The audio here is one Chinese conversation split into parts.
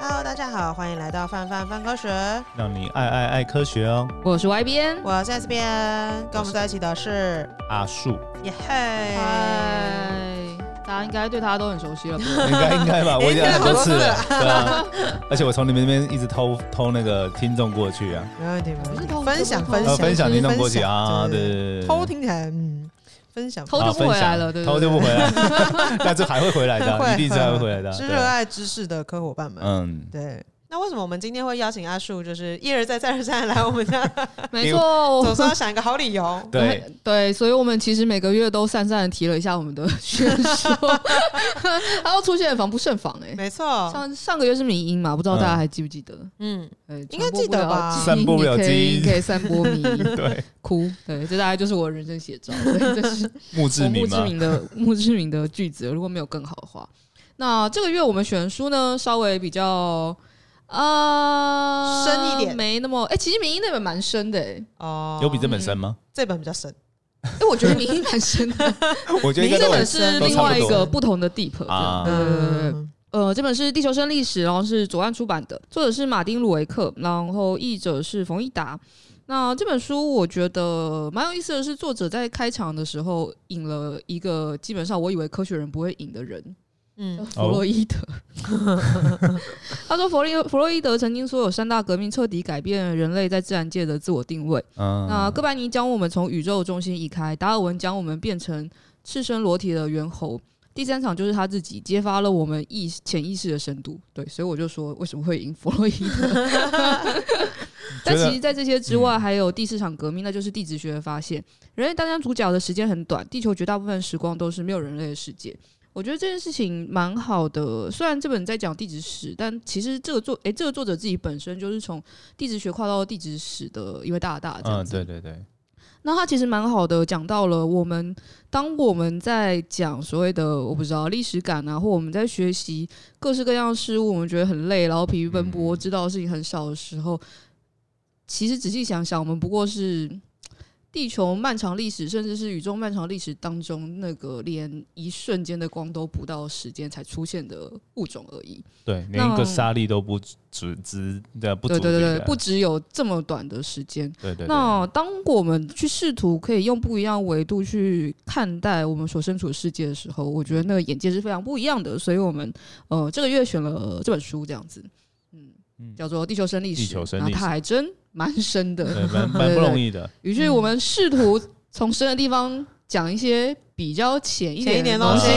Hello，大家好，欢迎来到范范范科学，让你爱爱爱科学哦。我是 Y 编，我是 S 边，跟我们在一起的是阿树。耶嘿，嗨，大家应该对他都很熟悉了吧？应该应该吧，我已经很多次了，对啊。而且我从你们那边一直偷偷那个听众过去啊，没问题，没问题。偷分享分享分享听众过去啊，对，偷听起来嗯。分享偷就不回来了，对，偷就不回来，但是还会回来的，一定是还会回来的。是热爱知识的科伙伴们，嗯，对。那为什么我们今天会邀请阿树，就是一而再再而三来我们家？没错，总是要想一个好理由。对对，所以我们其实每个月都散散的提了一下我们的选手，他都出现防不胜防哎。没错，上上个月是迷音嘛，不知道大家还记不记得？嗯，应该记得吧？散播不了基因，可以散播迷因。对，哭，对，这大概就是我人生写照。对，这是墓志铭墓志铭的墓志铭的句子。如果没有更好的话，那这个月我们选的书呢，稍微比较。啊，深一点，没那么哎，其实迷因那本蛮深的哎，哦，有比这本深吗？这本比较深，哎，我觉得迷因蛮深的，我觉得这本是另外一个不同的 deep 啊，呃，这本是地球生历史，然后是左岸出版的，作者是马丁鲁维克，然后译者是冯一达。那这本书我觉得蛮有意思的是，作者在开场的时候引了一个基本上我以为科学人不会引的人。嗯，弗洛伊德，他说弗洛弗洛伊德曾经说有三大革命彻底改变人类在自然界的自我定位。嗯，那哥白尼将我们从宇宙中心移开，达尔文将我们变成赤身裸体的猿猴。第三场就是他自己揭发了我们意潜意识的深度。对，所以我就说为什么会赢弗洛伊德？但其实，在这些之外，还有第四场革命，那就是地质学的发现。人类当当主角的时间很短，地球绝大部分时光都是没有人类的世界。我觉得这件事情蛮好的，虽然这本在讲地质史，但其实这个作诶、欸，这个作者自己本身就是从地质学跨到地质史的一位大大这样子。嗯，对对对。那他其实蛮好的，讲到了我们当我们在讲所谓的我不知道历史感啊，或我们在学习各式各样的事物，我们觉得很累，然后疲于奔波，知道的事情很少的时候，其实仔细想想，我们不过是。地球漫长历史，甚至是宇宙漫长历史当中，那个连一瞬间的光都不到时间才出现的物种而已。对，连一个沙粒都不只只的不对对对对，不只有这么短的时间。对，对对。那当我们去试图可以用不一样维度去看待我们所身处的世界的时候，我觉得那个眼界是非常不一样的。所以我们呃这个月选了这本书，这样子，嗯，叫做《地球生历史》。地球生历史，它还真。蛮深的，蛮蛮不容易的。于是我们试图从深的地方讲一些比较浅一点点的东西。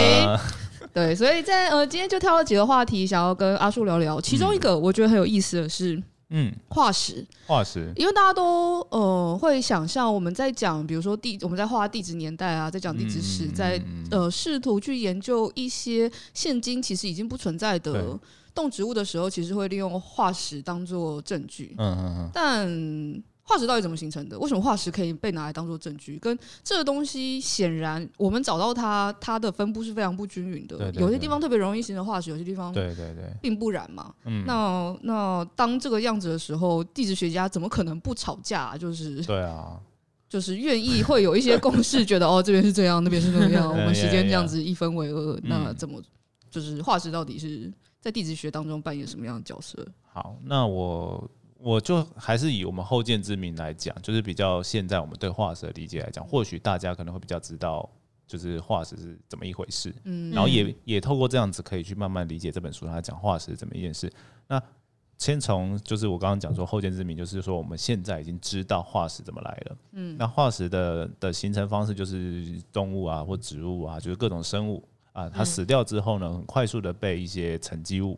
对，所以在呃今天就挑了几个话题，想要跟阿树聊聊。其中一个我觉得很有意思的是，嗯，化石。化石，因为大家都呃会想象我们在讲，比如说地，我们在画地质年代啊，在讲地质史，在呃试图去研究一些现今其实已经不存在的。动植物的时候，其实会利用化石当做证据。嗯嗯嗯。但化石到底怎么形成的？为什么化石可以被拿来当做证据？跟这个东西显然，我们找到它，它的分布是非常不均匀的。对对对。有些地方特别容易形成化石，有些地方对对对，并不然嘛。嗯。那那当这个样子的时候，地质学家怎么可能不吵架？就是对啊，就是愿意会有一些共识，觉得哦，这边是这样，那边是那样，我们时间这样子一分为二，那怎么就是化石到底是？在地质学当中扮演什么样的角色？好，那我我就还是以我们后见之明来讲，就是比较现在我们对化石的理解来讲，或许大家可能会比较知道，就是化石是怎么一回事。嗯，然后也也透过这样子可以去慢慢理解这本书，它讲化石是怎么一件事。那先从就是我刚刚讲说后见之明，就是说我们现在已经知道化石怎么来了。嗯，那化石的的形成方式就是动物啊或植物啊，就是各种生物。啊，它死掉之后呢，很快速的被一些沉积物，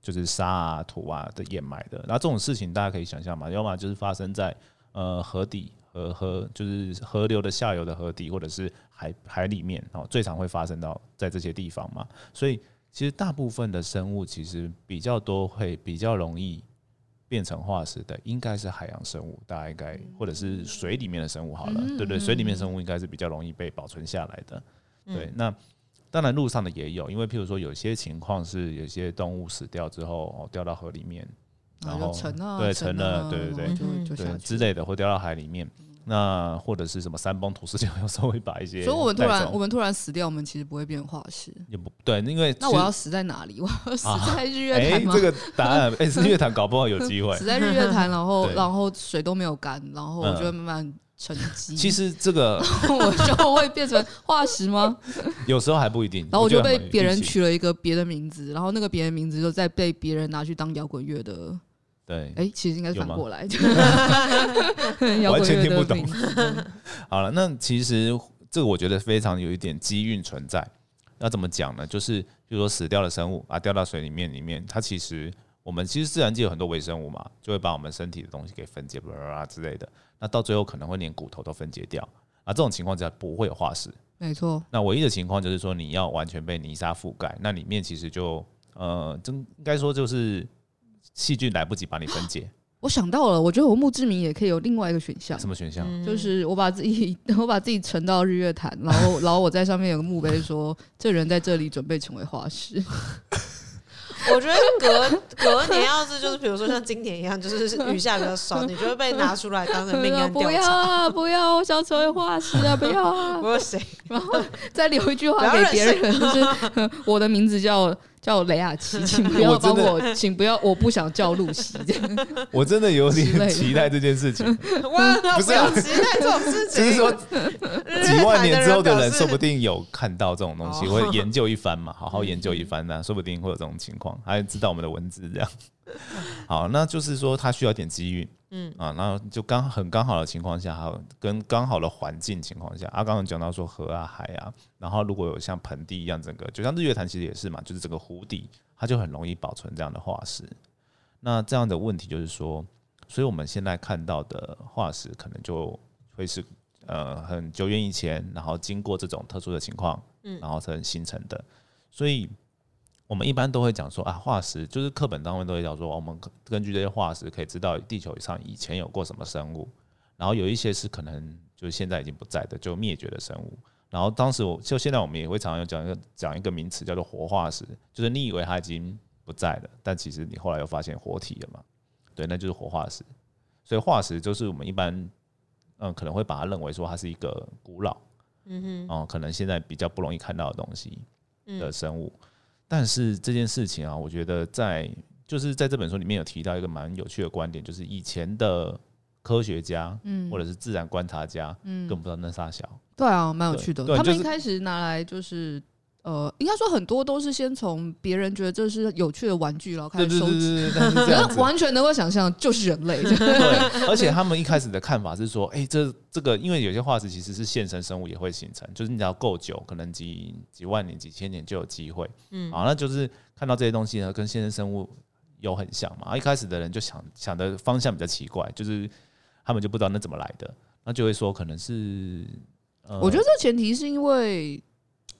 就是沙啊、土啊的掩埋的。那这种事情大家可以想象嘛，要么就是发生在呃河底和河，就是河流的下游的河底，或者是海海里面哦，最常会发生到在这些地方嘛。所以其实大部分的生物其实比较多会比较容易变成化石的，应该是海洋生物，大家应该或者是水里面的生物好了，对不对？水里面生物应该是比较容易被保存下来的。对，那。当然，路上的也有，因为譬如说，有些情况是有些动物死掉之后，哦，掉到河里面，然后沉了，对，沉了，对对对，对之类的，或掉到海里面。那或者是什么山崩土石流，有时候会把一些。所以我们突然我们突然死掉，我们其实不会变化石。也不对，因为那我要死在哪里？我要死在日月潭吗？这个答案，哎，日月潭搞不好有机会。死在日月潭，然后 然后水都没有干，然后我就会慢慢沉积。其实这个 我就会变成化石吗？有时候还不一定。然后我就被别人取了一个别的名字，然后那个别的名字就再被别人拿去当摇滚乐的。对，哎，其实应该反过来，完全听不懂。好了，那其实这个我觉得非常有一点机运存在。要怎么讲呢？就是比如说死掉的生物啊，掉到水里面，里面它其实我们其实自然界有很多微生物嘛，就会把我们身体的东西给分解，啦啦啦之类的。那到最后可能会连骨头都分解掉啊。这种情况之下不会有化石，没错。那唯一的情况就是说你要完全被泥沙覆盖，那里面其实就呃，真应该说就是。细菌来不及把你分解，我想到了，我觉得我墓志铭也可以有另外一个选项。什么选项？就是我把自己，我把自己沉到日月潭，然后，然后我在上面有个墓碑，说这人在这里准备成为化石。我觉得隔隔年要是就是比如说像今年一样，就是雨下比较少，你就会被拿出来当成命案调查。不要啊，不要，我想成为化石啊！不要啊！不要谁？然后再留一句话给别人，就是 我的名字叫。叫雷亚琪，请不要帮我，我请不要，我不想叫露西。我真的有点期待这件事情。哇，不是有期待这种事情。就是说，几万年之后的人，说不定有看到这种东西，会研究一番嘛，好好研究一番呢，说不定会有这种情况，还知道我们的文字这样。好，那就是说，它需要点机遇。嗯啊，然后就刚很刚好的情况下，还有跟刚好的环境情况下，啊，刚刚讲到说河啊海啊，然后如果有像盆地一样，整个就像日月潭其实也是嘛，就是整个湖底，它就很容易保存这样的化石。那这样的问题就是说，所以我们现在看到的化石可能就会是呃很久远以前，然后经过这种特殊的情况，嗯，然后才形成的，所以。我们一般都会讲说啊，化石就是课本当中都会讲说，我们根据这些化石可以知道地球上以前有过什么生物，然后有一些是可能就是现在已经不在的，就灭绝的生物。然后当时我就现在我们也会常常讲一个讲一个名词叫做活化石，就是你以为它已经不在了，但其实你后来又发现活体了嘛，对，那就是活化石。所以化石就是我们一般嗯可能会把它认为说它是一个古老，嗯哼，哦，可能现在比较不容易看到的东西的生物。但是这件事情啊，我觉得在就是在这本书里面有提到一个蛮有趣的观点，就是以前的科学家，嗯，或者是自然观察家，嗯，更不知道那啥小。对啊，蛮有趣的。他们一开始拿来就是。呃，应该说很多都是先从别人觉得这是有趣的玩具，然后开始收集，完全能够想象就是人类。对，而且他们一开始的看法是说，哎、欸，这这个，因为有些化石其实是现生生物也会形成，就是你只要够久，可能几几万年、几千年就有机会。嗯，好，那就是看到这些东西呢，跟现生生物有很像嘛。一开始的人就想想的方向比较奇怪，就是他们就不知道那怎么来的，那就会说可能是，呃、我觉得这前提是因为。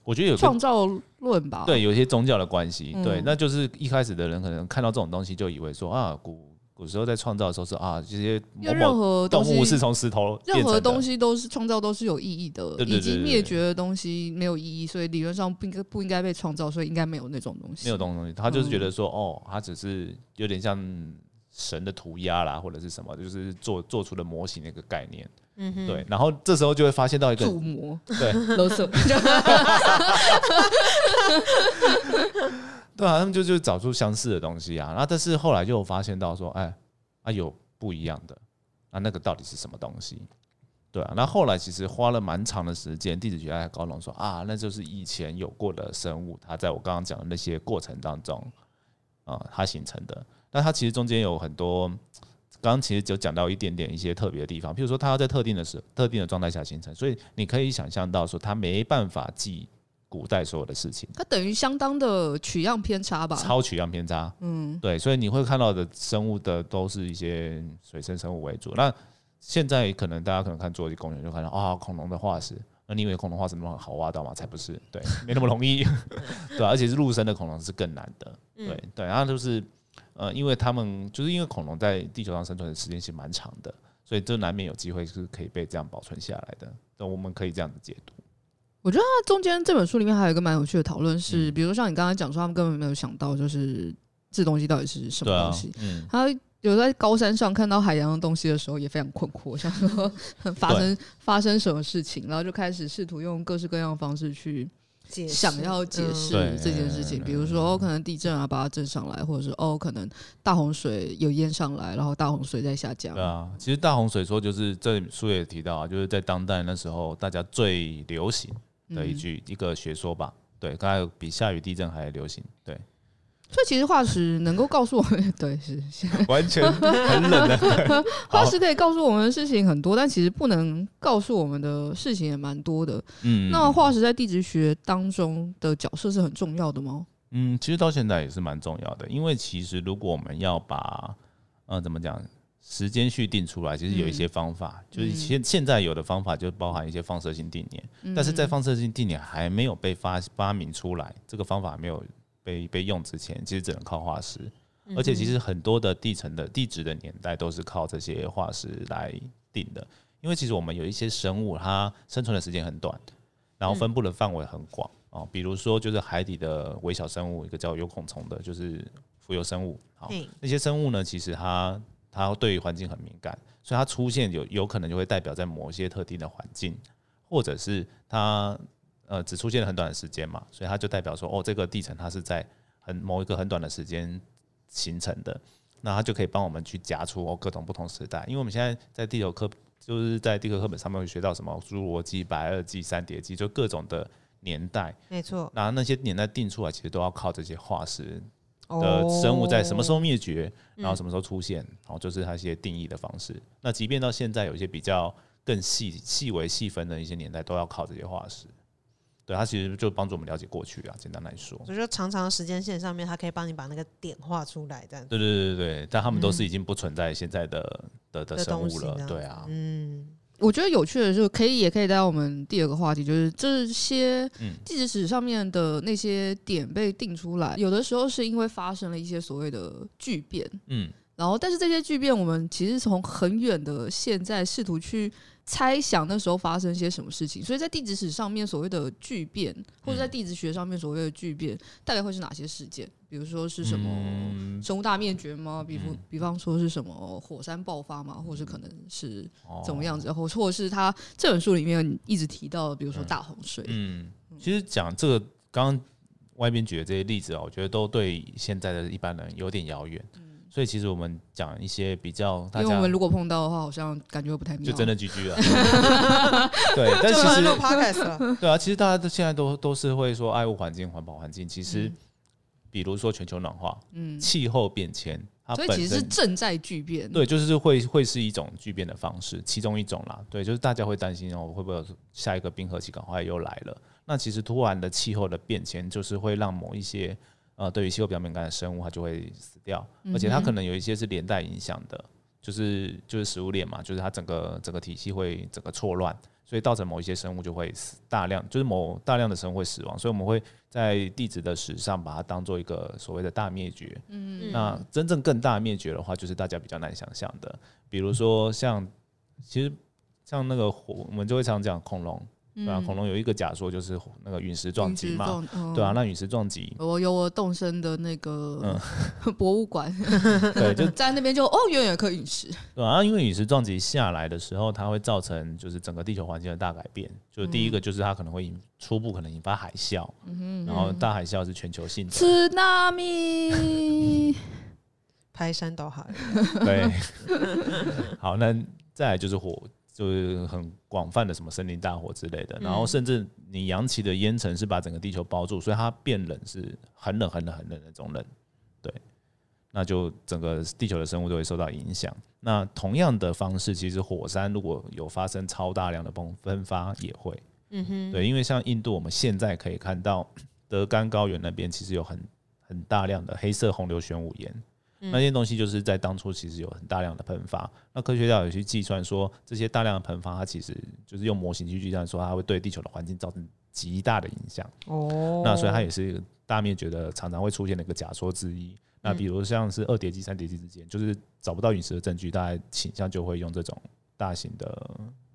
我觉得有创造论吧，对，有一些宗教的关系，嗯、对，那就是一开始的人可能看到这种东西，就以为说啊，古古时候在创造的时候是啊，这些任何动物是从石头，任何东西都是创造都是有意义的，已经灭绝的东西没有意义，所以理论上不应该不应该被创造，所以应该没有那种东西，没有这种东西，他就是觉得说，哦，他只是有点像神的涂鸦啦，或者是什么，就是做做出的模型那个概念。嗯哼，对，然后这时候就会发现到一个，模对，啰嗦，对啊，他们就就找出相似的东西啊，然后但是后来就发现到说，哎，啊有不一样的，那那个到底是什么东西？对啊，那后来其实花了蛮长的时间，地质学家高龙说啊，那就是以前有过的生物，它在我刚刚讲的那些过程当中啊，它形成的，那它其实中间有很多。刚刚其实就讲到一点点一些特别的地方，譬如说它要在特定的时特定的状态下形成，所以你可以想象到说它没办法记古代所有的事情，它等于相当的取样偏差吧？超取样偏差，嗯，对，所以你会看到的生物的都是一些水生生物为主。那现在可能大家可能看侏罗纪公园就看到啊恐龙的化石，那你以为恐龙化石那么好挖到吗？才不是，对，没那么容易，对，而且是陆生的恐龙是更难的，对对，然后就是。呃，因为他们就是因为恐龙在地球上生存的时间其实蛮长的，所以这难免有机会是可以被这样保存下来的。那我们可以这样子解读。我觉得它中间这本书里面还有一个蛮有趣的讨论是，比如说像你刚才讲说，他们根本没有想到就是这东西到底是什么东西。嗯，他有在高山上看到海洋的东西的时候，也非常困惑，想说 发生发生什么事情，然后就开始试图用各式各样的方式去想要解释这件事情，比如说哦，可能地震啊把它震上来，或者是哦，可能大洪水有淹上来，然后大洪水在下降。对啊，其实大洪水说就是这书也提到啊，就是在当代那时候大家最流行的一句、嗯、一个学说吧。对，刚才比下雨地震还流行。对。所以其实化石能够告诉我们，对，是完全很冷的。化石可以告诉我们的事情很多，但其实不能告诉我们的事情也蛮多的。嗯，那化石在地质学当中的角色是很重要的吗？嗯，其实到现在也是蛮重要的，因为其实如果我们要把呃怎么讲时间序定出来，其实有一些方法，嗯、就是现现在有的方法就包含一些放射性定年，嗯、但是在放射性定年还没有被发发明出来，这个方法没有。被被用之前，其实只能靠化石，而且其实很多的地层的地质的年代都是靠这些化石来定的。因为其实我们有一些生物，它生存的时间很短，然后分布的范围很广哦。比如说，就是海底的微小生物，一个叫有孔虫的，就是浮游生物。好，那些生物呢，其实它它对于环境很敏感，所以它出现有有可能就会代表在某些特定的环境，或者是它。呃，只出现了很短的时间嘛，所以它就代表说，哦，这个地层它是在很某一个很短的时间形成的，那它就可以帮我们去夹出哦各种不同时代。因为我们现在在地球课，就是在地科课本上面会学到什么侏罗纪、白垩纪、三叠纪，就各种的年代。没错。那那些年代定出来，其实都要靠这些化石的生物在什么时候灭绝，然后什么时候出现，然后就是它一些定义的方式。那即便到现在，有一些比较更细细微细分的一些年代，都要靠这些化石。对，它其实就帮助我们了解过去啊，简单来说。所以说，长长的时间线上面，它可以帮你把那个点画出来，这样。对对对对，但他们都是已经不存在现在的、嗯、的的生物了，对啊。嗯，我觉得有趣的就是，可以也可以带到我们第二个话题，就是这些地质史上面的那些点被定出来，有的时候是因为发生了一些所谓的巨变，嗯，然后但是这些巨变，我们其实从很远的现在试图去。猜想那时候发生些什么事情，所以在地质史上面所谓的巨变，或者在地质学上面所谓的巨变，大概会是哪些事件？比如说是什么生物大灭绝吗？比如比方说是什么火山爆发吗？或是可能是怎么样子？或或者是他这本书里面一直提到的，比如说大洪水。嗯，其实讲这个刚刚外边举的这些例子啊，我觉得都对现在的一般人有点遥远。所以其实我们讲一些比较，因为我们如果碰到的话，好像感觉不太妙，就真的 GG 了。对，但其实对啊，其实大家都现在都都是会说爱护环境、环保环境。其实，比如说全球暖化，嗯，气候变迁，它本身所以其实是正在巨变。对，就是会会是一种巨变的方式，其中一种啦。对，就是大家会担心哦，会不会下一个冰河期赶快又来了？那其实突然的气候的变迁，就是会让某一些。呃，对于气候比较敏感的生物，它就会死掉，而且它可能有一些是连带影响的，就是就是食物链嘛，就是它整个整个体系会整个错乱，所以造成某一些生物就会死大量，就是某大量的生物会死亡，所以我们会在地质的史上把它当做一个所谓的大灭绝。嗯，那真正更大灭绝的话，就是大家比较难想象的，比如说像其实像那个火，我们就会常讲恐龙。对啊，恐龙有一个假说，就是那个陨石撞击嘛，对啊，那陨石撞击，我有我动身的那个 博物馆，对，就 在那边就哦，原来有颗陨石，对啊，因为陨石撞击下来的时候，它会造成就是整个地球环境的大改变，就是第一个就是它可能会引初步可能引发海啸，然后大海啸是全球性的，Tsunami，排山倒海，对，好，那再来就是火。就是很广泛的什么森林大火之类的，然后甚至你扬起的烟尘是把整个地球包住，所以它变冷是很冷很冷很冷的那种冷，对，那就整个地球的生物都会受到影响。那同样的方式，其实火山如果有发生超大量的崩分发也会，嗯哼，对，因为像印度，我们现在可以看到德干高原那边其实有很很大量的黑色洪流玄武岩。那些东西就是在当初其实有很大量的喷发，那科学家有去计算说，这些大量的喷发，它其实就是用模型去计算说，它会对地球的环境造成极大的影响。哦，那所以它也是大灭绝的常常会出现的一个假说之一。那比如像是二叠纪、三叠纪之间，就是找不到陨石的证据，大家倾向就会用这种大型的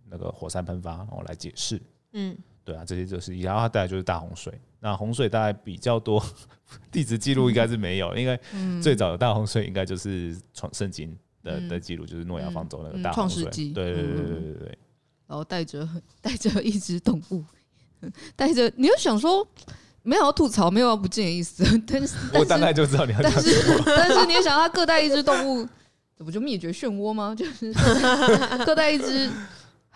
那个火山喷发然后来解释。嗯。对啊，这些就是，然后它带来就是大洪水。那洪水大概比较多，地质记录应该是没有，因为最早的大洪水应该就是创圣经的的记录，就是诺亚方舟那个大洪水。对对对对对对。然后带着带着一只动物，带着你又想说没有要吐槽，没有要不敬的意思，但是 我大概就知道你要讲什么。但是你也想他各带一只动物，这不就灭绝漩涡吗？就是各带一只。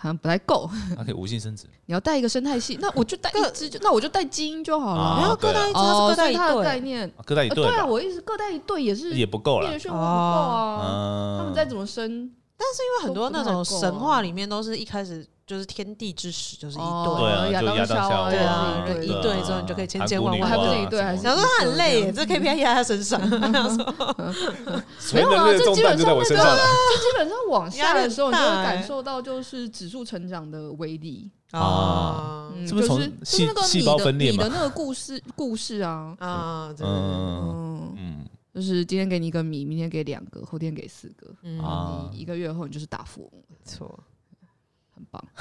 好像不太够，它可以无性生殖。你要带一个生态系，那我就带一只，那我就带基因就好了。然后各带一只，各带一对。的概念，各带一对。对啊，我一直各带一对也是也不够了，不够啊。他们再怎么生，但是因为很多那种神话里面都是一开始。就是天地之始就是一对，对啊，亚当夏娃，对啊，一对之后你就可以千千万万，还不是一对，还是？想说他很累耶，这 KPI 压在 身上。没有啊，这基本上那个，这基本上往下的时候，你就会感受到就是指数成长的威力。啊，就是细那个细胞分裂你的那个故事故事啊。啊，嗯嗯，就是今天给你一个米，明天给两个，后天给四个，啊，一个月后你就是大富翁，没错。很棒，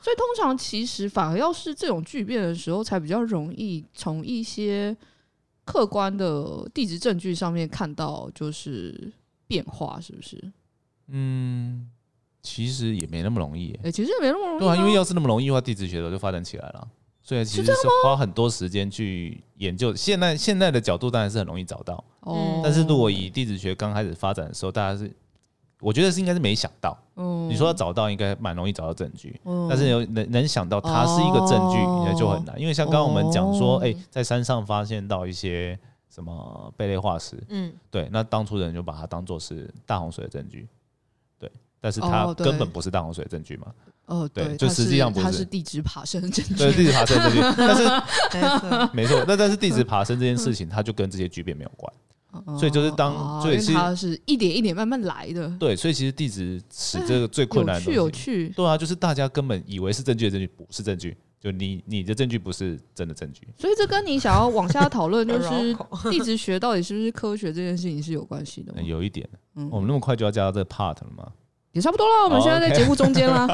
所以通常其实反而要是这种巨变的时候，才比较容易从一些客观的地质证据上面看到就是变化，是不是？嗯，其实也没那么容易。哎、欸，其实也没那么容易。对啊，因为要是那么容易的话，地质学的就发展起来了。所以其实是花很多时间去研究。现在现在的角度当然是很容易找到。哦。但是如果以地质学刚开始发展的时候，大家是。我觉得是应该是没想到，你说要找到应该蛮容易找到证据，但是有能能想到它是一个证据，那就很难。因为像刚刚我们讲说，哎，在山上发现到一些什么贝类化石，嗯，对，那当初人就把它当做是大洪水的证据，对，但是它根本不是大洪水的证据嘛，哦，对，就实际上不是，它是地质爬升的证据，对，地质爬升的证据，但是 没错，那但是地质爬升这件事情，它就跟这些巨变没有关。所以就是当，所以是它是一点一点慢慢来的。对，所以其实地质史这个最困难的东西，有趣，对啊，就是大家根本以为是证据的证据不是证据，就你你的证据不是真的证据。所以这跟你想要往下讨论，就是地质学到底是不是科学这件事情是有关系的？有一点，嗯，我们那么快就要加到这个 part 了吗？也差不多了，我们现在在节目中间啦。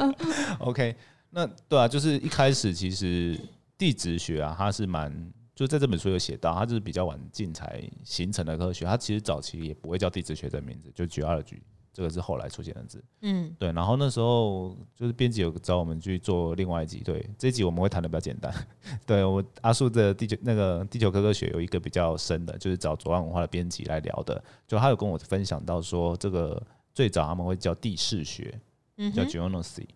OK，那对啊，就是一开始其实地质学啊，它是蛮。就在这本书有写到，它就是比较晚近才形成的科学。它其实早期也不会叫地质学这名字，就 geology 这个是后来出现的字。嗯，对。然后那时候就是编辑有找我们去做另外一集，对，这一集我们会谈的比较简单。对我阿树的地球那个地球科科学有一个比较深的，就是找左岸文化的编辑来聊的。就他有跟我分享到说，这个最早他们会叫地势学，叫 geonosy。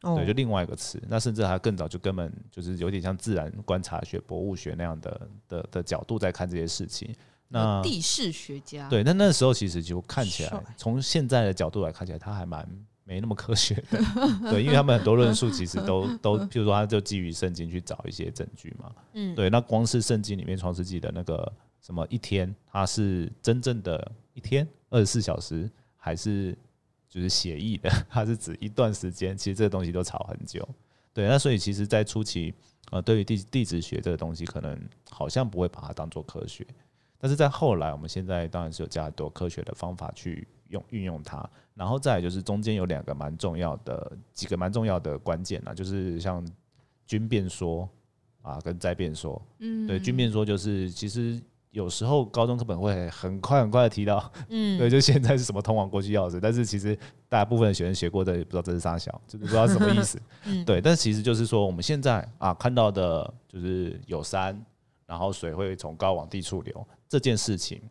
对，就另外一个词，那甚至还更早，就根本就是有点像自然观察学、博物学那样的的的角度在看这些事情。那地势学家对，那那时候其实就看起来，从现在的角度来看起来，他还蛮没那么科学的。对，因为他们很多论述其实都都，譬如说，他就基于圣经去找一些证据嘛。嗯，对，那光是圣经里面创世纪的那个什么一天，它是真正的一天二十四小时，还是？就是写意的，它是指一段时间，其实这个东西都吵很久。对，那所以其实，在初期，呃，对于地地质学这个东西，可能好像不会把它当做科学，但是在后来，我们现在当然是有加很多科学的方法去用运用它。然后再来就是中间有两个蛮重要的几个蛮重要的关键啊，就是像均变说啊跟灾变说。嗯，对，均变说就是其实。有时候高中课本会很快很快的提到，嗯，对，就现在是什么通往过去钥匙，但是其实大部分的学生学过的也不知道这是啥小，就是不知道什么意思，嗯，对，但其实就是说我们现在啊看到的就是有山，然后水会从高往低处流这件事情，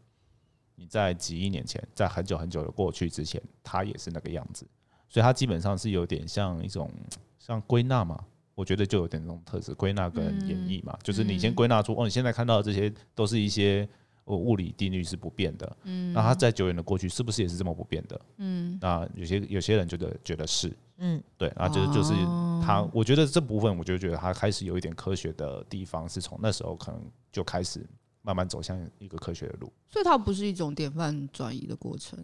你在几亿年前，在很久很久的过去之前，它也是那个样子，所以它基本上是有点像一种像归纳嘛。我觉得就有点这种特质，归纳跟演绎嘛，嗯、就是你先归纳出哦，你现在看到的这些都是一些物理定律是不变的，嗯，那它在久远的过去是不是也是这么不变的？嗯，那有些有些人觉得觉得是，嗯，对，然后就是就是他，我觉得这部分我就觉得他开始有一点科学的地方，是从那时候可能就开始慢慢走向一个科学的路，所以它不是一种典范转移的过程，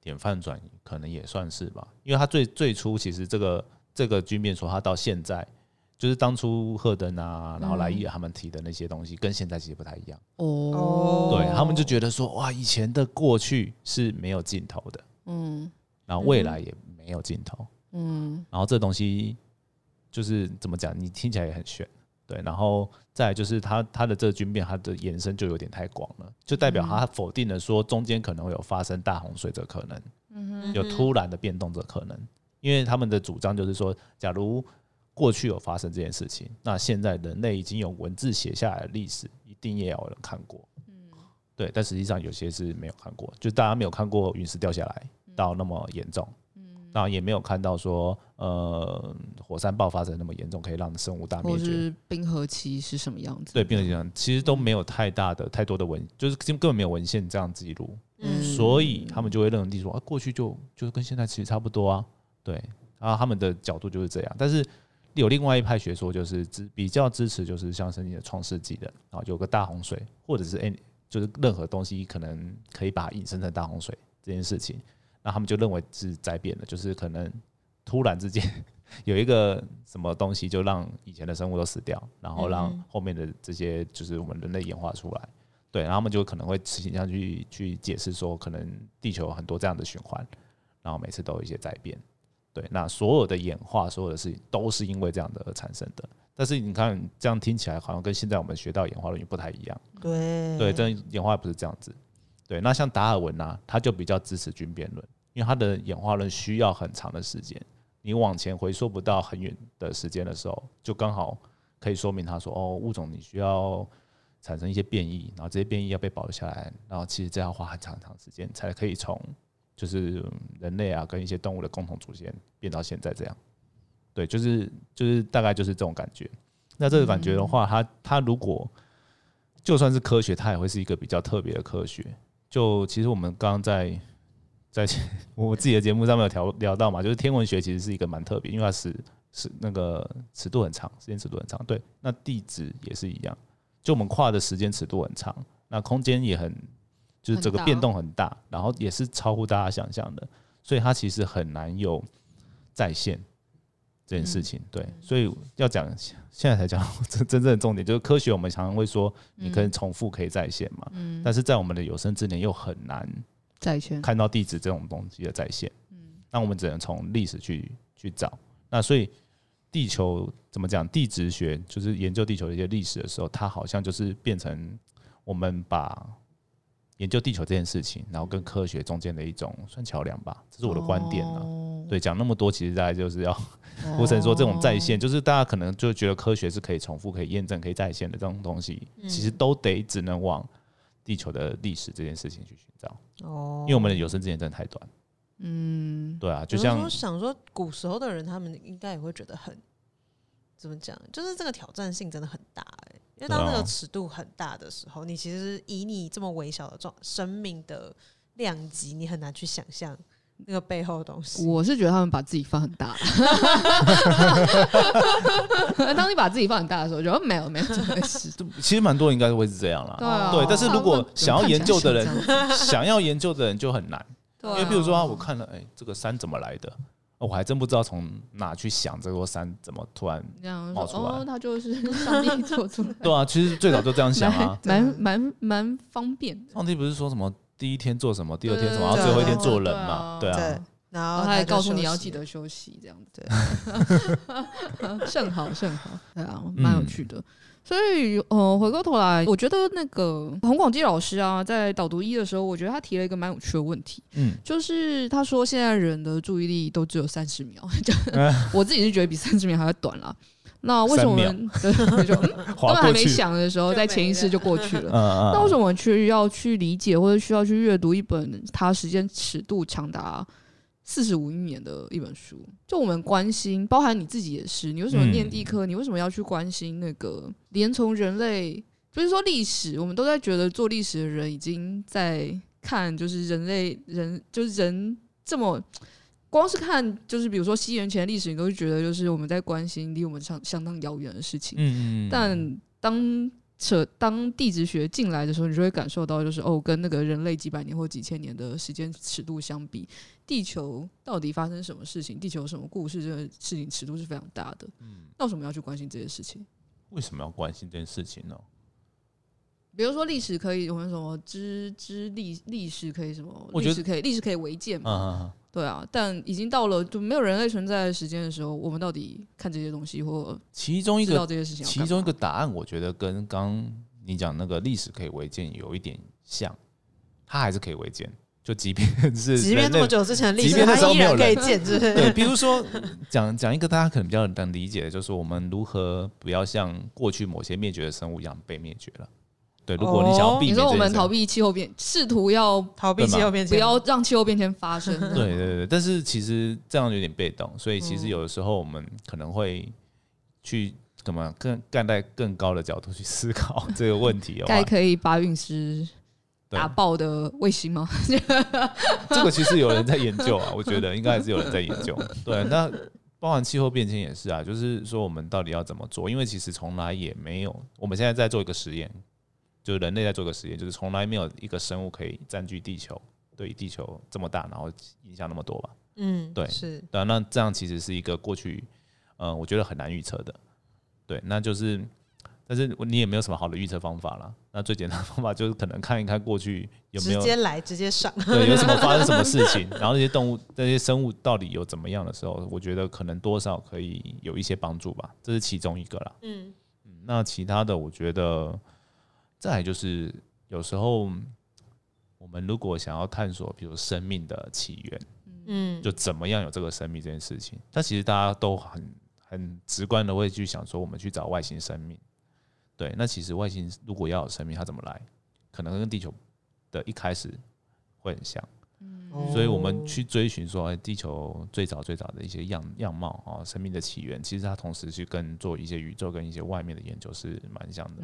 典范转移可能也算是吧，因为它最最初其实这个。这个军变说，他到现在就是当初赫登啊，然后莱伊尔他们提的那些东西，跟现在其实不太一样。哦，对，他们就觉得说，哇，以前的过去是没有尽头的，嗯，然后未来也没有尽头，嗯，然后这东西就是怎么讲，你听起来也很玄。对，然后再来就是他他的这个军变，它的延伸就有点太广了，就代表他否定了说中间可能会有发生大洪水的可能，嗯，有突然的变动的可能，因为他们的主张就是说，假如过去有发生这件事情，那现在人类已经有文字写下来的历史，一定也有人看过，嗯，对，但实际上有些是没有看过，就大家没有看过陨石掉下来到那么严重。然后也没有看到说，呃，火山爆发的那么严重，可以让生物大灭绝。或是冰河期是什么样子？对，冰河期其实都没有太大的、太多的文，就是根本没有文献这样记录。嗯，所以他们就会认为说，啊，过去就就是跟现在其实差不多啊。对，然后他们的角度就是这样。但是有另外一派学说，就是支比较支持，就是像是你的创世纪的，然后有个大洪水，或者是哎，就是任何东西可能可以把它引申成大洪水这件事情。那他们就认为是灾变的，就是可能突然之间有一个什么东西，就让以前的生物都死掉，然后让后面的这些就是我们人类演化出来。对，然后他们就可能会倾向去去解释说，可能地球有很多这样的循环，然后每次都有一些灾变。对，那所有的演化，所有的事情都是因为这样的而产生的。但是你看，这样听起来好像跟现在我们学到演化论不太一样。对，对，这演化不是这样子。对，那像达尔文啊，他就比较支持军变论。因为他的演化论需要很长的时间，你往前回溯不到很远的时间的时候，就刚好可以说明他说哦，物种你需要产生一些变异，然后这些变异要被保留下来，然后其实这要花很长很长时间才可以从就是人类啊跟一些动物的共同祖先变到现在这样。对，就是就是大概就是这种感觉。那这个感觉的话，它它如果就算是科学，它也会是一个比较特别的科学。就其实我们刚刚在。在 我自己的节目上面有聊聊到嘛，就是天文学其实是一个蛮特别，因为它是是那个尺度很长，时间尺度很长。对，那地质也是一样，就我们跨的时间尺度很长，那空间也很，就是整个变动很大，然后也是超乎大家想象的，所以它其实很难有再现这件事情。对，所以要讲 现在才讲真真正的重点，就是科学我们常常会说你可以重复可以再现嘛，但是在我们的有生之年又很难。再现看到地质这种东西的再现，嗯，那我们只能从历史去去找。那所以地球怎么讲？地质学就是研究地球的一些历史的时候，它好像就是变成我们把研究地球这件事情，然后跟科学中间的一种算桥梁吧。这是我的观点呢。对，讲那么多，其实大家就是要 不成说这种在线，就是大家可能就觉得科学是可以重复、可以验证、可以在线的这种东西，其实都得只能往。地球的历史这件事情去寻找哦，因为我们的有生之年真的太短，嗯，对啊，就像我想说，古时候的人他们应该也会觉得很怎么讲，就是这个挑战性真的很大哎，因为当那个尺度很大的时候，你其实以你这么微小的状生命的量级，你很难去想象。那个背后的东西，我是觉得他们把自己放很大。当你把自己放很大的时候，我觉得没有没有这回事。其实蛮多人应该会是这样啦。对，但是如果想要研究的人，想要研究的人就很难。对啊、因为比如说，我看了，哎、欸，这个山怎么来的？我还真不知道从哪去想这座山怎么突然冒出来。哦，它就是 上帝做出来。对啊，其实最早就这样想啊，蛮蛮蛮方便的。上帝不是说什么？第一天做什么？第二天什么？然后最后一天做人嘛？对啊。然后他还告诉你要记得休息，这样子。对，甚好甚好。对啊，蛮有趣的。所以，呃，回过头来，我觉得那个洪广基老师啊，在导读一的时候，我觉得他提了一个蛮有趣的问题。嗯，就是他说现在人的注意力都只有三十秒，我自己是觉得比三十秒还要短了。那为什么我 们就根本还没想的时候，在潜意识就过去了？那为什么我们却要去理解，或者需要去阅读一本它时间尺度长达四十五亿年的一本书？就我们关心，包含你自己也是，你为什么念地科？你为什么要去关心那个？连从人类，就是说历史，我们都在觉得做历史的人已经在看，就是人类人，就是人这么。光是看，就是比如说西元前历史，你都会觉得就是我们在关心离我们相相当遥远的事情。嗯嗯。但当扯当地质学进来的时候，你就会感受到，就是哦，跟那个人类几百年或几千年的时间尺度相比，地球到底发生什么事情？地球有什么故事？这个事情尺度是非常大的。嗯。那为什么要去关心这些事情？为什么要关心这件事情呢？比如说历史可以，我们什么知知历历史可以什么？我觉得历史可以历史可以违建嘛？对啊，但已经到了就没有人类存在的时间的时候，我们到底看这些东西或其中一个知道这些事情，其中一个答案，我觉得跟刚你讲那个历史可以违建有一点像，它还是可以违建，就即便是即便那么久之前的历史，它依然可以建，是不是？对，比如说讲讲一个大家可能比较能理解的，就是我们如何不要像过去某些灭绝的生物一样被灭绝了。对，如果你想要避免，你说我们逃避气候变，试图要逃避气候变迁，不要让气候变迁发生。对对对，但是其实这样有点被动，所以其实有的时候我们可能会去怎么更站在更高的角度去思考这个问题。该可以把陨石打爆的卫星吗？这个其实有人在研究啊，我觉得应该还是有人在研究。对，那包含气候变迁也是啊，就是说我们到底要怎么做？因为其实从来也没有，我们现在在做一个实验。就是人类在做个实验，就是从来没有一个生物可以占据地球，对地球这么大，然后影响那么多吧？嗯，对，是对。那这样其实是一个过去，呃，我觉得很难预测的。对，那就是，但是你也没有什么好的预测方法了。那最简单的方法就是可能看一看过去有没有直接来直接上，对，有什么发生什么 事情，然后那些动物、那些生物到底有怎么样的时候，我觉得可能多少可以有一些帮助吧。这是其中一个啦。嗯嗯，那其他的我觉得。再来就是，有时候我们如果想要探索，比如生命的起源，嗯，就怎么样有这个生命这件事情，但其实大家都很很直观的会去想说，我们去找外星生命。对，那其实外星如果要有生命，它怎么来？可能跟地球的一开始会很像。所以我们去追寻说，哎，地球最早最早的一些样样貌啊，生命的起源，其实它同时去跟做一些宇宙跟一些外面的研究是蛮像的。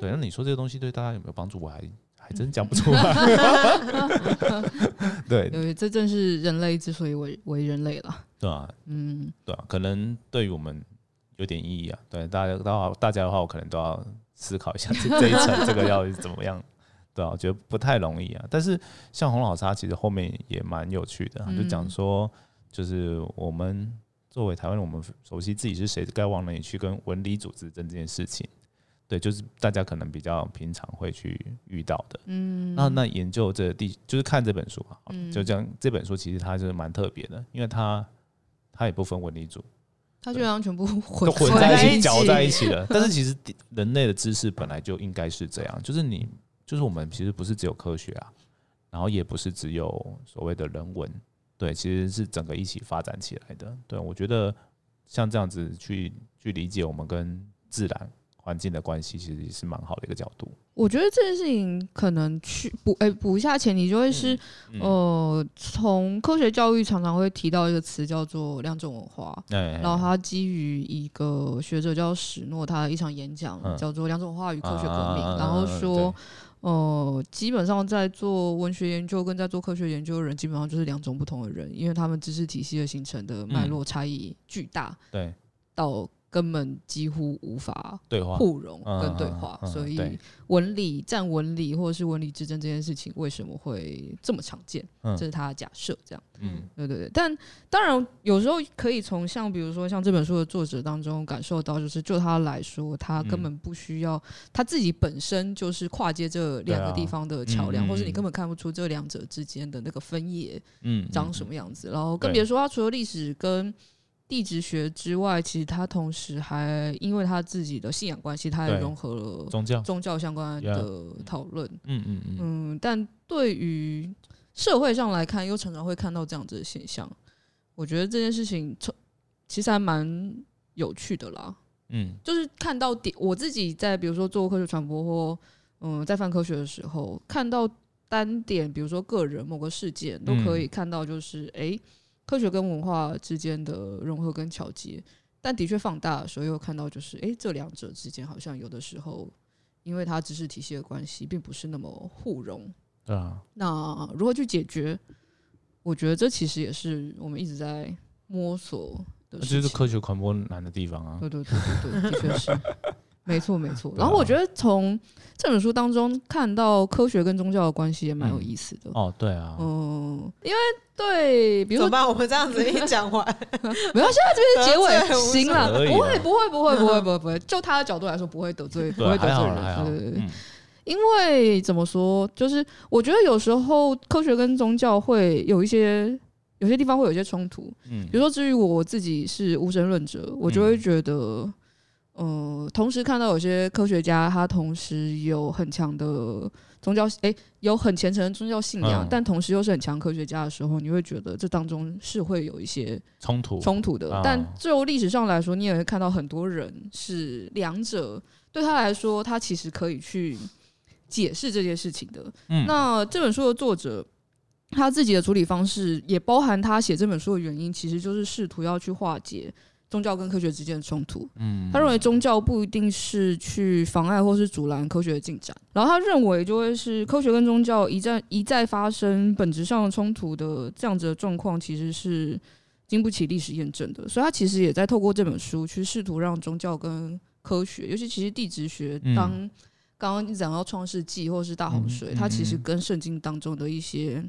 对，那你说这个东西对大家有没有帮助？我还还真讲不出来。对，因为这正是人类之所以为为人类了。对啊，嗯，对啊，可能对于我们有点意义啊。对，大家的话，大家的话，我可能都要思考一下这这一层，这个要怎么样？对啊，我觉得不太容易啊。但是像洪老师，其实后面也蛮有趣的，就讲说，就是我们作为台湾人，我们熟悉自己是谁，该往哪里去跟文理组织争这件事情。对，就是大家可能比较平常会去遇到的。嗯，那那研究这地，就是看这本书啊，就这样。这本书其实它就是蛮特别的，因为它它也不分文理组，它就让全部混混在一起，搅在一起了。但是其实人类的知识本来就应该是这样，就是你就是我们其实不是只有科学啊，然后也不是只有所谓的人文，对，其实是整个一起发展起来的。对，我觉得像这样子去去理解我们跟自然。环境的关系其实也是蛮好的一个角度。我觉得这件事情可能去补诶补一下前提，就会是、嗯嗯、呃，从科学教育常常会提到一个词叫做两种文化，然后他基于一个学者叫史诺，他的一场演讲叫做《两种文化与科学革命》，然后说呃，基本上在做文学研究跟在做科学研究的人，基本上就是两种不同的人，因为他们知识体系的形成的脉络差异巨大，对，到。根本几乎无法互容跟对话，对所以文理战文理或者是文理之争这件事情为什么会这么常见？这是他的假设，这样。嗯，对对对。但当然，有时候可以从像比如说像这本书的作者当中感受到，就是就他来说，他根本不需要他自己本身就是跨界这两个地方的桥梁，或是你根本看不出这两者之间的那个分野，嗯，长什么样子。然后更别说他除了历史跟地质学之外，其实他同时还因为他自己的信仰关系，他也融合了宗教宗教相关的讨论。嗯嗯嗯。但对于社会上来看，又常常会看到这样子的现象。我觉得这件事情其实还蛮有趣的啦。嗯，就是看到点，我自己在比如说做科学传播或嗯在泛科学的时候，看到单点，比如说个人某个事件，都可以看到就是哎。欸科学跟文化之间的融合跟桥接，但的确放大的时候又看到，就是诶、欸，这两者之间好像有的时候，因为它知识体系的关系，并不是那么互融。对啊。那如何去解决？我觉得这其实也是我们一直在摸索的。这就是科学传播难的地方啊。对对对对对，的确是。没错没错。然后我觉得从这本书当中看到科学跟宗教的关系也蛮有意思的。哦，对啊。嗯，因为。对，比如说，我们这样子一讲完，没有，现在这边结尾行了，不会，不会，不会，不会，不会，不会，就他的角度来说，不会得罪，不会得罪人，对对对。因因为怎么说，就是我觉得有时候科学跟宗教会有一些有些地方会有一些冲突。嗯，比如说至于我我自己是无神论者，我就会觉得，嗯、呃，同时看到有些科学家他同时有很强的。宗教诶，有很虔诚的宗教信仰，嗯、但同时又是很强科学家的时候，你会觉得这当中是会有一些冲突冲突的。但就历史上来说，你也会看到很多人是两者对他来说，他其实可以去解释这件事情的。嗯、那这本书的作者他自己的处理方式，也包含他写这本书的原因，其实就是试图要去化解。宗教跟科学之间的冲突，嗯，他认为宗教不一定是去妨碍或是阻拦科学的进展，然后他认为就会是科学跟宗教一再一再发生本质上的冲突的这样子的状况，其实是经不起历史验证的。所以他其实也在透过这本书去试图让宗教跟科学，尤其其实地质学，当刚刚你讲到创世纪或是大洪水，它其实跟圣经当中的一些。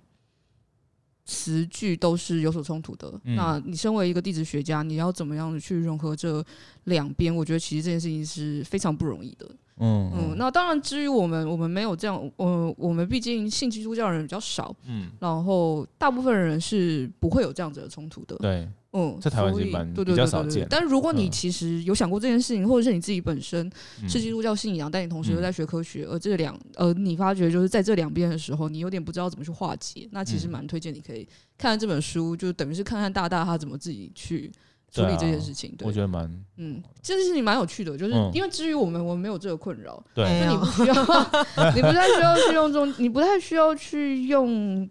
词句都是有所冲突的。嗯、那你身为一个地质学家，你要怎么样的去融合这两边？我觉得其实这件事情是非常不容易的。嗯嗯。那当然，至于我们，我们没有这样。呃，我们毕竟信基督教的人比较少。嗯。然后，大部分人是不会有这样子的冲突的。对。嗯，在台湾是蛮比较少见。但如果你其实有想过这件事情，或者是你自己本身是基督教信仰，但你同时又在学科学，而这两呃，你发觉就是在这两边的时候，你有点不知道怎么去化解，那其实蛮推荐你可以看看这本书，就等于是看看大大他怎么自己去处理这件事情。对，我觉得蛮嗯，这件事情蛮有趣的，就是因为至于我们，我们没有这个困扰，对，就你不需要，你不太需要去用中，你不太需要去用。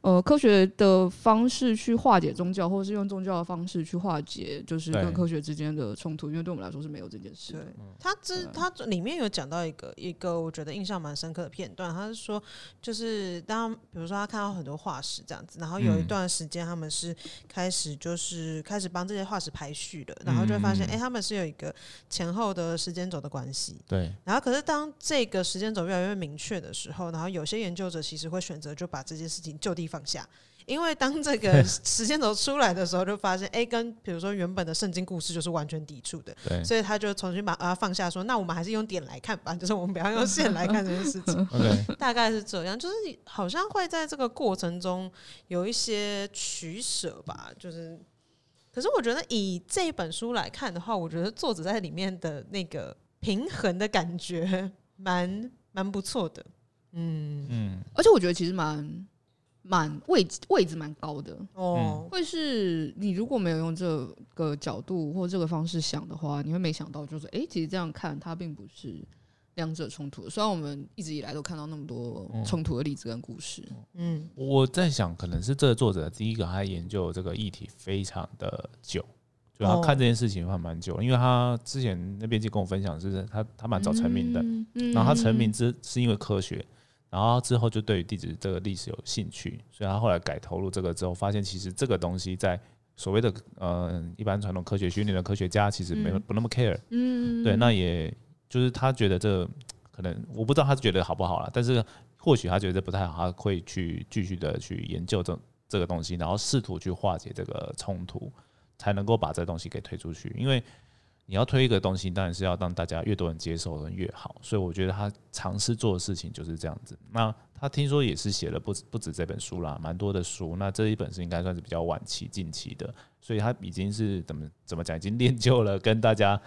呃，科学的方式去化解宗教，或者是用宗教的方式去化解，就是跟科学之间的冲突，因为对我们来说是没有这件事。对，他之他里面有讲到一个一个我觉得印象蛮深刻的片段，他是说，就是当比如说他看到很多化石这样子，然后有一段时间他们是开始就是开始帮这些化石排序的，然后就会发现，哎、嗯欸，他们是有一个前后的时间轴的关系。对。然后可是当这个时间轴越来越明确的时候，然后有些研究者其实会选择就把这件事情就地放下，因为当这个 时间轴出来的时候，就发现哎，跟比如说原本的圣经故事就是完全抵触的，对，所以他就重新把它放下，说那我们还是用点来看吧，就是我们不要用线来看这件事情，大概是这样，就是好像会在这个过程中有一些取舍吧，就是，可是我觉得以这一本书来看的话，我觉得作者在里面的那个平衡的感觉蛮蛮不错的。嗯。嗯，而且我觉得其实蛮蛮位置位置蛮高的。哦，会是你如果没有用这个角度或这个方式想的话，你会没想到就是哎、欸，其实这样看它并不是两者冲突。虽然我们一直以来都看到那么多冲突的例子跟故事，嗯，我在想可能是这个作者第一个他研究这个议题非常的久，就他看这件事情还蛮久，因为他之前那边就跟我分享是他他蛮早成名的，然后他成名之是因为科学。然后之后就对于地质这个历史有兴趣，所以他后来改投入这个之后，发现其实这个东西在所谓的呃一般传统科学训练的科学家其实没有不那么 care，嗯，对，那也就是他觉得这可能我不知道他觉得好不好啦，但是或许他觉得不太好，他会去继续的去研究这这个东西，然后试图去化解这个冲突，才能够把这东西给推出去，因为。你要推一个东西，当然是要让大家越多人接受的越好，所以我觉得他尝试做的事情就是这样子。那他听说也是写了不止不止这本书啦，蛮多的书。那这一本是应该算是比较晚期近期的，所以他已经是怎么怎么讲，已经练就了跟大家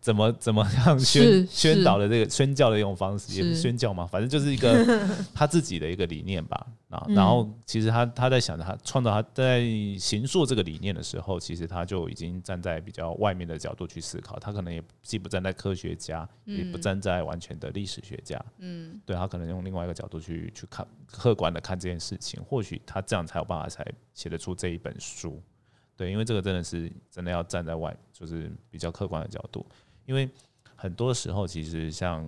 怎么怎么样宣宣导的这个宣教的一种方式，也不是宣教嘛，反正就是一个 他自己的一个理念吧。啊，然后其实他他在想着他创造他在行塑这个理念的时候，其实他就已经站在比较外面的角度去思考，他可能也既不站在科学家，也不站在完全的历史学家，嗯，对他可能用另外一个角度去。去看客观的看这件事情，或许他这样才有办法才写得出这一本书，对，因为这个真的是真的要站在外，就是比较客观的角度，因为很多时候其实像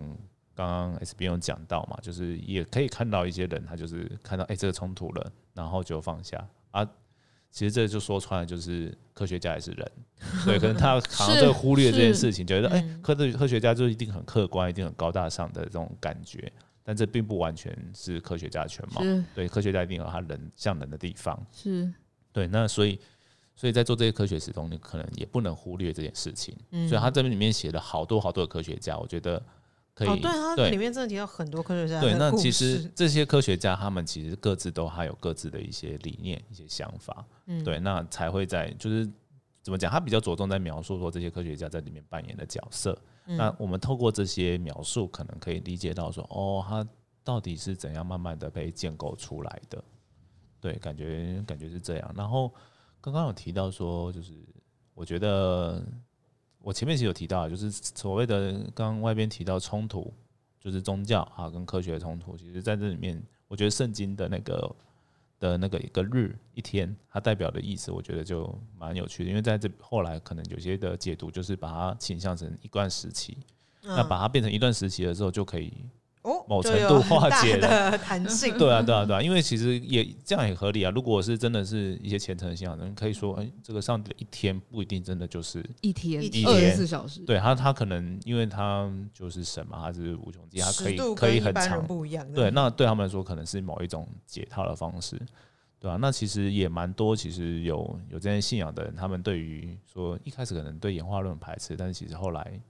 刚刚 S B 有讲到嘛，就是也可以看到一些人，他就是看到哎、欸、这个冲突了，然后就放下。啊，其实这就说穿了，就是科学家也是人，对，可能他好像就忽略这件事情，觉得哎科的科学家就一定很客观，一定很高大上的这种感觉。但这并不完全是科学家的全貌，是对，科学家一定有他人像人的地方，是。对。那所以，所以在做这些科学史中，你可能也不能忽略这件事情。嗯，所以他这边里面写了好多好多的科学家，我觉得可以。哦，对，他里面真的提到很多科学家。对，那其实这些科学家他们其实各自都还有各自的一些理念、一些想法。嗯，对，那才会在就是怎么讲，他比较着重在描述说这些科学家在里面扮演的角色。嗯，那我们透过这些描述，可能可以理解到说，哦，他到底是怎样慢慢的被建构出来的。对，感觉感觉是这样。然后刚刚有提到说，就是我觉得我前面其实有提到，就是所谓的刚刚外边提到冲突，就是宗教啊跟科学的冲突。其实在这里面，我觉得圣经的那个的那个一个日一天，它代表的意思，我觉得就蛮有趣的。因为在这后来可能有些的解读，就是把它倾向成一段时期，那把它变成一段时期的时候，就可以。某程度化解的弹性，对啊，对啊，对啊，因为其实也这样也合理啊。如果是真的是一些虔诚信仰的人，可以说，哎，这个上帝的一天不一定真的就是一天，一天二十四小时。对他，他可能因为他就是神嘛，他是无穷极，他可以可以很长，不一样。对，那对他们来说，可能是某一种解套的方式，对啊？那其实也蛮多，其实有有这些信仰的人，他们对于说一开始可能对演化论排斥，但是其实后来。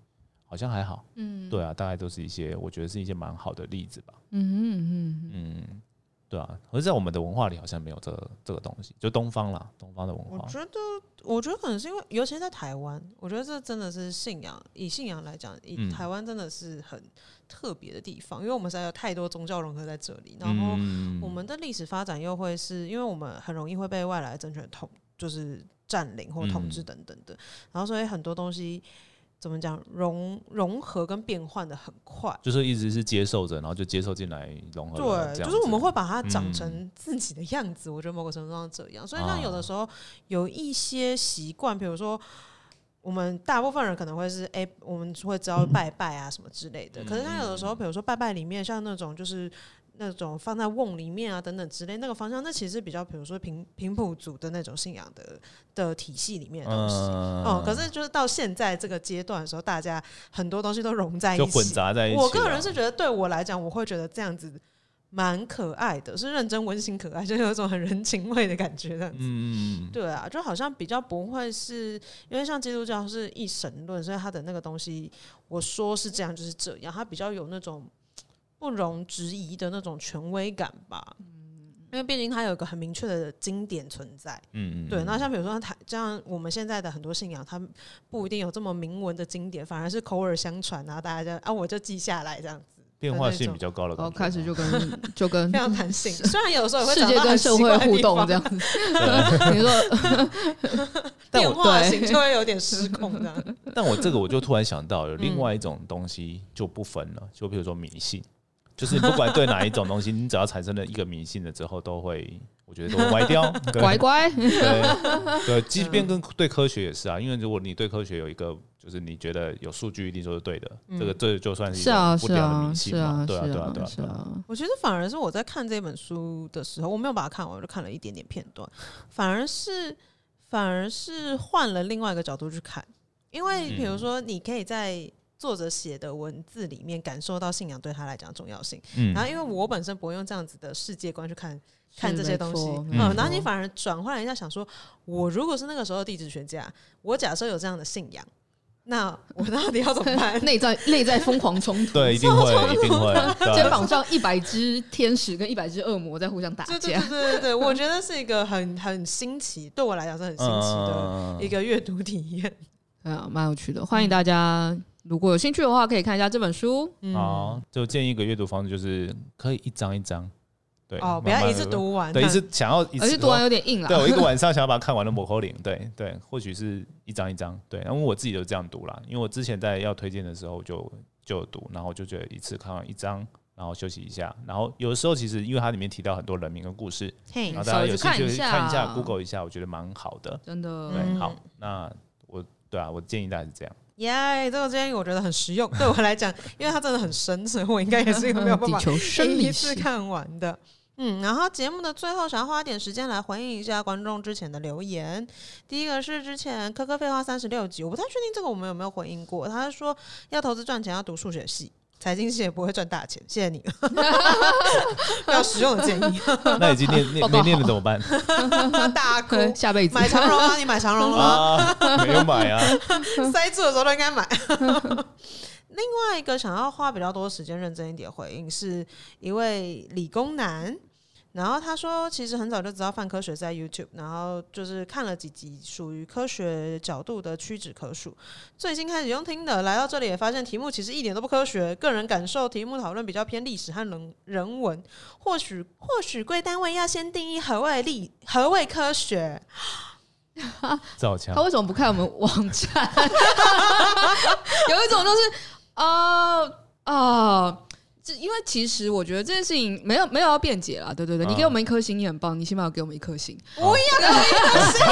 好像还好，嗯，对啊，大概都是一些，我觉得是一些蛮好的例子吧，嗯嗯嗯，对啊，而在我们的文化里好像没有这个这个东西，就东方啦，东方的文化。我觉得，我觉得可能是因为，尤其在台湾，我觉得这真的是信仰，以信仰来讲，以台湾真的是很特别的地方，因为我们实在有太多宗教融合在这里，然后我们的历史发展又会是因为我们很容易会被外来政权统，就是占领或统治等等的，然后所以很多东西。怎么讲融融合跟变换的很快，就是一直是接受着，然后就接受进来融合。对，就是我们会把它长成自己的样子。嗯、我觉得某个程度上这样，所以像有的时候有一些习惯，比如说我们大部分人可能会是哎、欸，我们会知道 拜拜啊什么之类的。嗯、可是他有的时候，比如说拜拜里面像那种就是。那种放在瓮里面啊，等等之类那个方向，那其实比较，比如说平平埔族的那种信仰的的体系里面的东西，嗯，嗯，可是就是到现在这个阶段的时候，大家很多东西都融在一起，就混杂在一起。我个人是觉得，对我来讲，我会觉得这样子蛮可爱的，是认真温馨可爱，就有一种很人情味的感觉，这样子。嗯，对啊，就好像比较不会是因为像基督教是一神论，所以他的那个东西，我说是这样就是这样，他比较有那种。不容置疑的那种权威感吧，嗯，因为毕竟它有一个很明确的经典存在，嗯嗯，对。那像比如说它，像我们现在的很多信仰，它不一定有这么明文的经典，反而是口耳相传，然后大家就啊，我就记下来这样子。变化性比较高了，然后开始就跟就跟 非常弹性，虽然有时候也会世界跟社会互动这样子，你说 变化性就会有点失控这样。但我这个我就突然想到，有另外一种东西就不分了，就比如说迷信。就是不管对哪一种东西，你只要产生了一个迷信了之后，都会，我觉得都会歪掉。乖乖，对对，即便跟对科学也是啊，因为如果你对科学有一个，就是你觉得有数据一定说是对的，这个这就算是一个不掉的迷信嘛，对啊对啊对啊对啊。我觉得反而是我在看这本书的时候，我没有把它看完，我就看了一点点片段，反而是反而是换了另外一个角度去看，因为比如说你可以在。作者写的文字里面感受到信仰对他来讲的重要性，嗯，然后因为我本身不会用这样子的世界观去看看这些东西，嗯，然后你反而转换了一下，想说，我如果是那个时候的地质学家，我假设有这样的信仰，那我到底要怎么办？内在内在疯狂冲突，对，一定会，一定会，肩膀上一百只天使跟一百只恶魔在互相打架，对对对对，我觉得是一个很很新奇，对我来讲是很新奇的一个阅读体验，嗯，啊，蛮有趣的，欢迎大家。如果有兴趣的话，可以看一下这本书。嗯、好，就建议一个阅读方式，就是可以一张一张，对，哦，不要一次读完，对，一次想要一次，读完有点硬了。对，我一个晚上 想要把它看完的抹口令，对对，或许是一张一张，对，然后我自己就这样读了，因为我之前在要推荐的时候就就读，然后就觉得一次看完一张，然后休息一下，然后有的时候其实因为它里面提到很多人名跟故事，嘿，然后大家有兴趣看一下，Google 一下，我觉得蛮好的，真的。对，好，那我对啊，我建议大家是这样。耶，yeah, 这个建议我觉得很实用，对我来讲，因为它真的很深，所以我应该也是一个没有办法 一次看完的。嗯，然后节目的最后，想要花点时间来回应一下观众之前的留言。第一个是之前科科废话三十六集，我不太确定这个我们有没有回应过。他说要投资赚钱要读数学系。财经系也不会赚大钱，谢谢你，比较实用的建议。那已经念念没念了怎么办？大哭，下辈子买长荣啊？你买长荣了吗？没有买啊，塞住的时候都应该买。另外一个想要花比较多时间认真一点回应，是一位理工男。然后他说，其实很早就知道泛科学在 YouTube，然后就是看了几集属于科学角度的屈指可数。最近开始用听的，来到这里也发现题目其实一点都不科学。个人感受，题目讨论比较偏历史和人人文。或许或许贵单位要先定义何谓历何谓科学。造枪，他为什么不看我们网站？有一种就是啊啊。呃呃因为其实我觉得这件事情没有没有要辩解啦，对对对，你给我们一颗星，你很棒，你起码要给我们一颗星。不要给一颗星，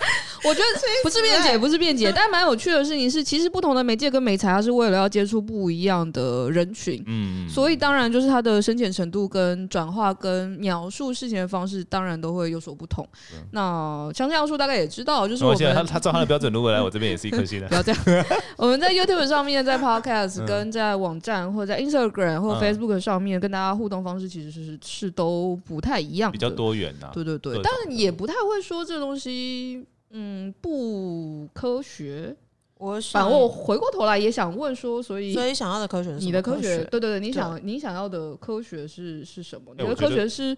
我觉得不是辩解，不是辩解，但蛮有趣的事情是，其实不同的媒介跟媒材，它是为了要接触不一样的人群，嗯，所以当然就是它的深浅程度跟转化跟描述事情的方式，当然都会有所不同。那像这样说，大概也知道，就是我们他他照他的标准，如果来我这边也是一颗星的，不要这样。我们在 YouTube 上面，在 Podcast 跟在网站或者在 Instagram 或 Facebook 上面跟大家互动方式其实是是都不太一样，比较多元啊。对对。对，但也不太会说这东西，嗯，不科学。我反我回过头来也想问说，所以所以想要的科学是？你的科学，对对对，你想你想要的科学是是什么？你的科学是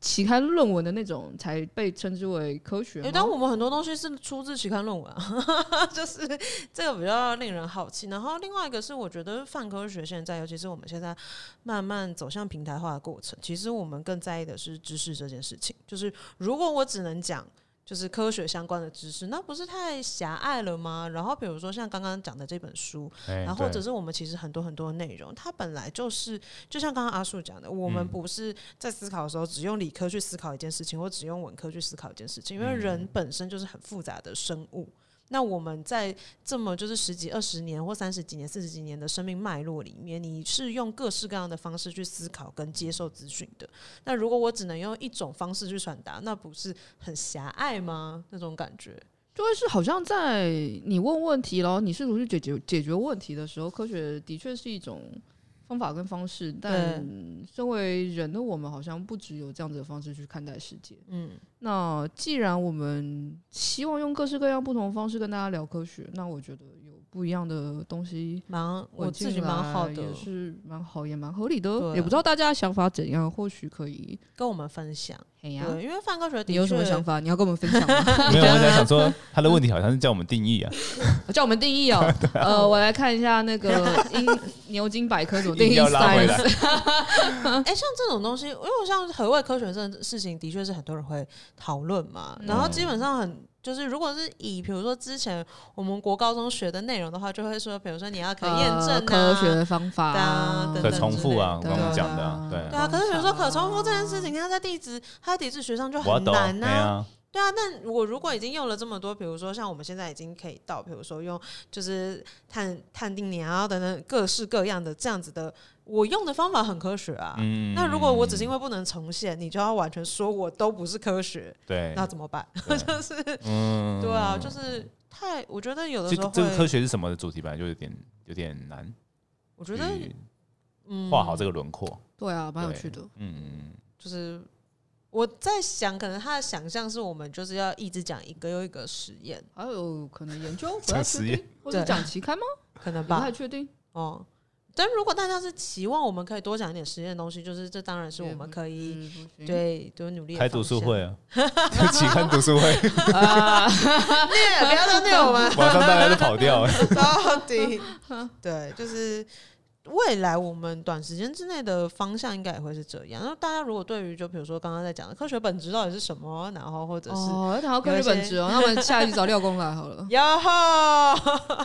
期刊论文的那种才被称之为科学？哎，但我们很多东西是出自期刊论文啊，就是这个比较令人好奇。然后另外一个是，我觉得泛科学现在，尤其是我们现在慢慢走向平台化的过程，其实我们更在意的是知识这件事情。就是如果我只能讲。就是科学相关的知识，那不是太狭隘了吗？然后比如说像刚刚讲的这本书，然后或者是我们其实很多很多内容，它本来就是就像刚刚阿树讲的，我们不是在思考的时候只用理科去思考一件事情，或只用文科去思考一件事情，因为人本身就是很复杂的生物。那我们在这么就是十几、二十年或三十几年、四十几年的生命脉络里面，你是用各式各样的方式去思考跟接受资讯的。那如果我只能用一种方式去传达，那不是很狭隘吗？那种感觉，就会是好像在你问问题然后你试图去解决解决问题的时候，科学的确是一种。方法跟方式，但身为人的我们，好像不只有这样子的方式去看待世界。嗯，那既然我们希望用各式各样不同的方式跟大家聊科学，那我觉得有不一样的东西，蛮我自己蛮好的，也是蛮好，也蛮合理的。也不知道大家想法怎样，或许可以跟我们分享。对，因为范科学，你有什么想法？你要跟我们分享吗？没有，我在想说他的问题好像是叫我们定义啊，叫我们定义哦。呃，我来看一下那个英牛津百科怎么定义 science。哎，像这种东西，因为像何谓科学这件事情，的确是很多人会讨论嘛。然后基本上很就是，如果是以比如说之前我们国高中学的内容的话，就会说，比如说你要可验证科学方法啊，可重复啊，我刚刚讲的，对对啊。可是比如说可重复这件事情，它在地质。它在地质学上就很难呐、啊，对啊。但我如果已经用了这么多，比如说像我们现在已经可以到，比如说用就是探探定年啊等等各式各样的这样子的，我用的方法很科学啊。嗯、那如果我只是因为不能重现，你就要完全说我都不是科学，对，那怎么办？就是，嗯、对啊，就是太，我觉得有的时候这个科学是什么的主题本来就有点有点难。我觉得，嗯，画好这个轮廓，对啊，蛮有趣的。嗯嗯，就是。我在想，可能他的想象是我们就是要一直讲一个又一个实验，还有可能研究 不太确定，或者讲期刊吗？可能吧，不太确定哦。但如果大家是期望我们可以多讲一点实验的东西，就是这当然是我们可以对多努力开读书会啊，期刊读书会。啊，虐不要再虐我们，马上大家都跑掉了，到底。对就是。未来我们短时间之内的方向应该也会是这样。那大家如果对于就比如说刚刚在讲的科学本质到底是什么，然后或者是哦，谈到科学本质哦，那我们下一集找廖工来好了。哟吼，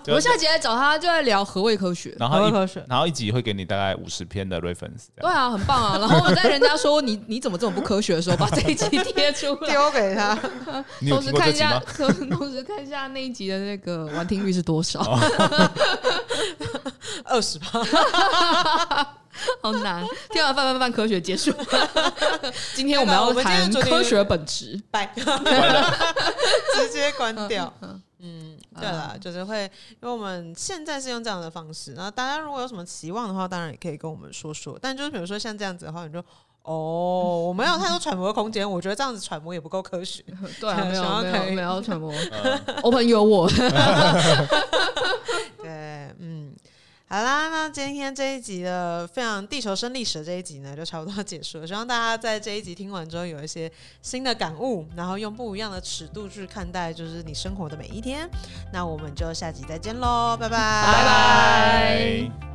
我们下一集来找他，就在聊何谓科学。然后科学，然后一集会给你大概五十篇的 reference。对啊，很棒啊。然后我们在人家说你你怎么这么不科学的时候，把这一集贴出来，丢给他，同时看一下，同时看一下那一集的那个完听率是多少。二十趴，好难！听完泛泛泛科学结束。今天我们要谈科学本质，拜，直接关掉。嗯，对了，就是会，因为我们现在是用这样的方式。然后大家如果有什么期望的话，当然也可以跟我们说说。但就是比如说像这样子的话，你就哦，我没有太多揣摩的空间。我觉得这样子揣摩也不够科学。对，没有没有没有揣摩，Open 有我。对，嗯，好啦，那今天这一集的非常地球生历史这一集呢，就差不多结束了。希望大家在这一集听完之后有一些新的感悟，然后用不一样的尺度去看待，就是你生活的每一天。那我们就下集再见喽，拜拜，拜拜。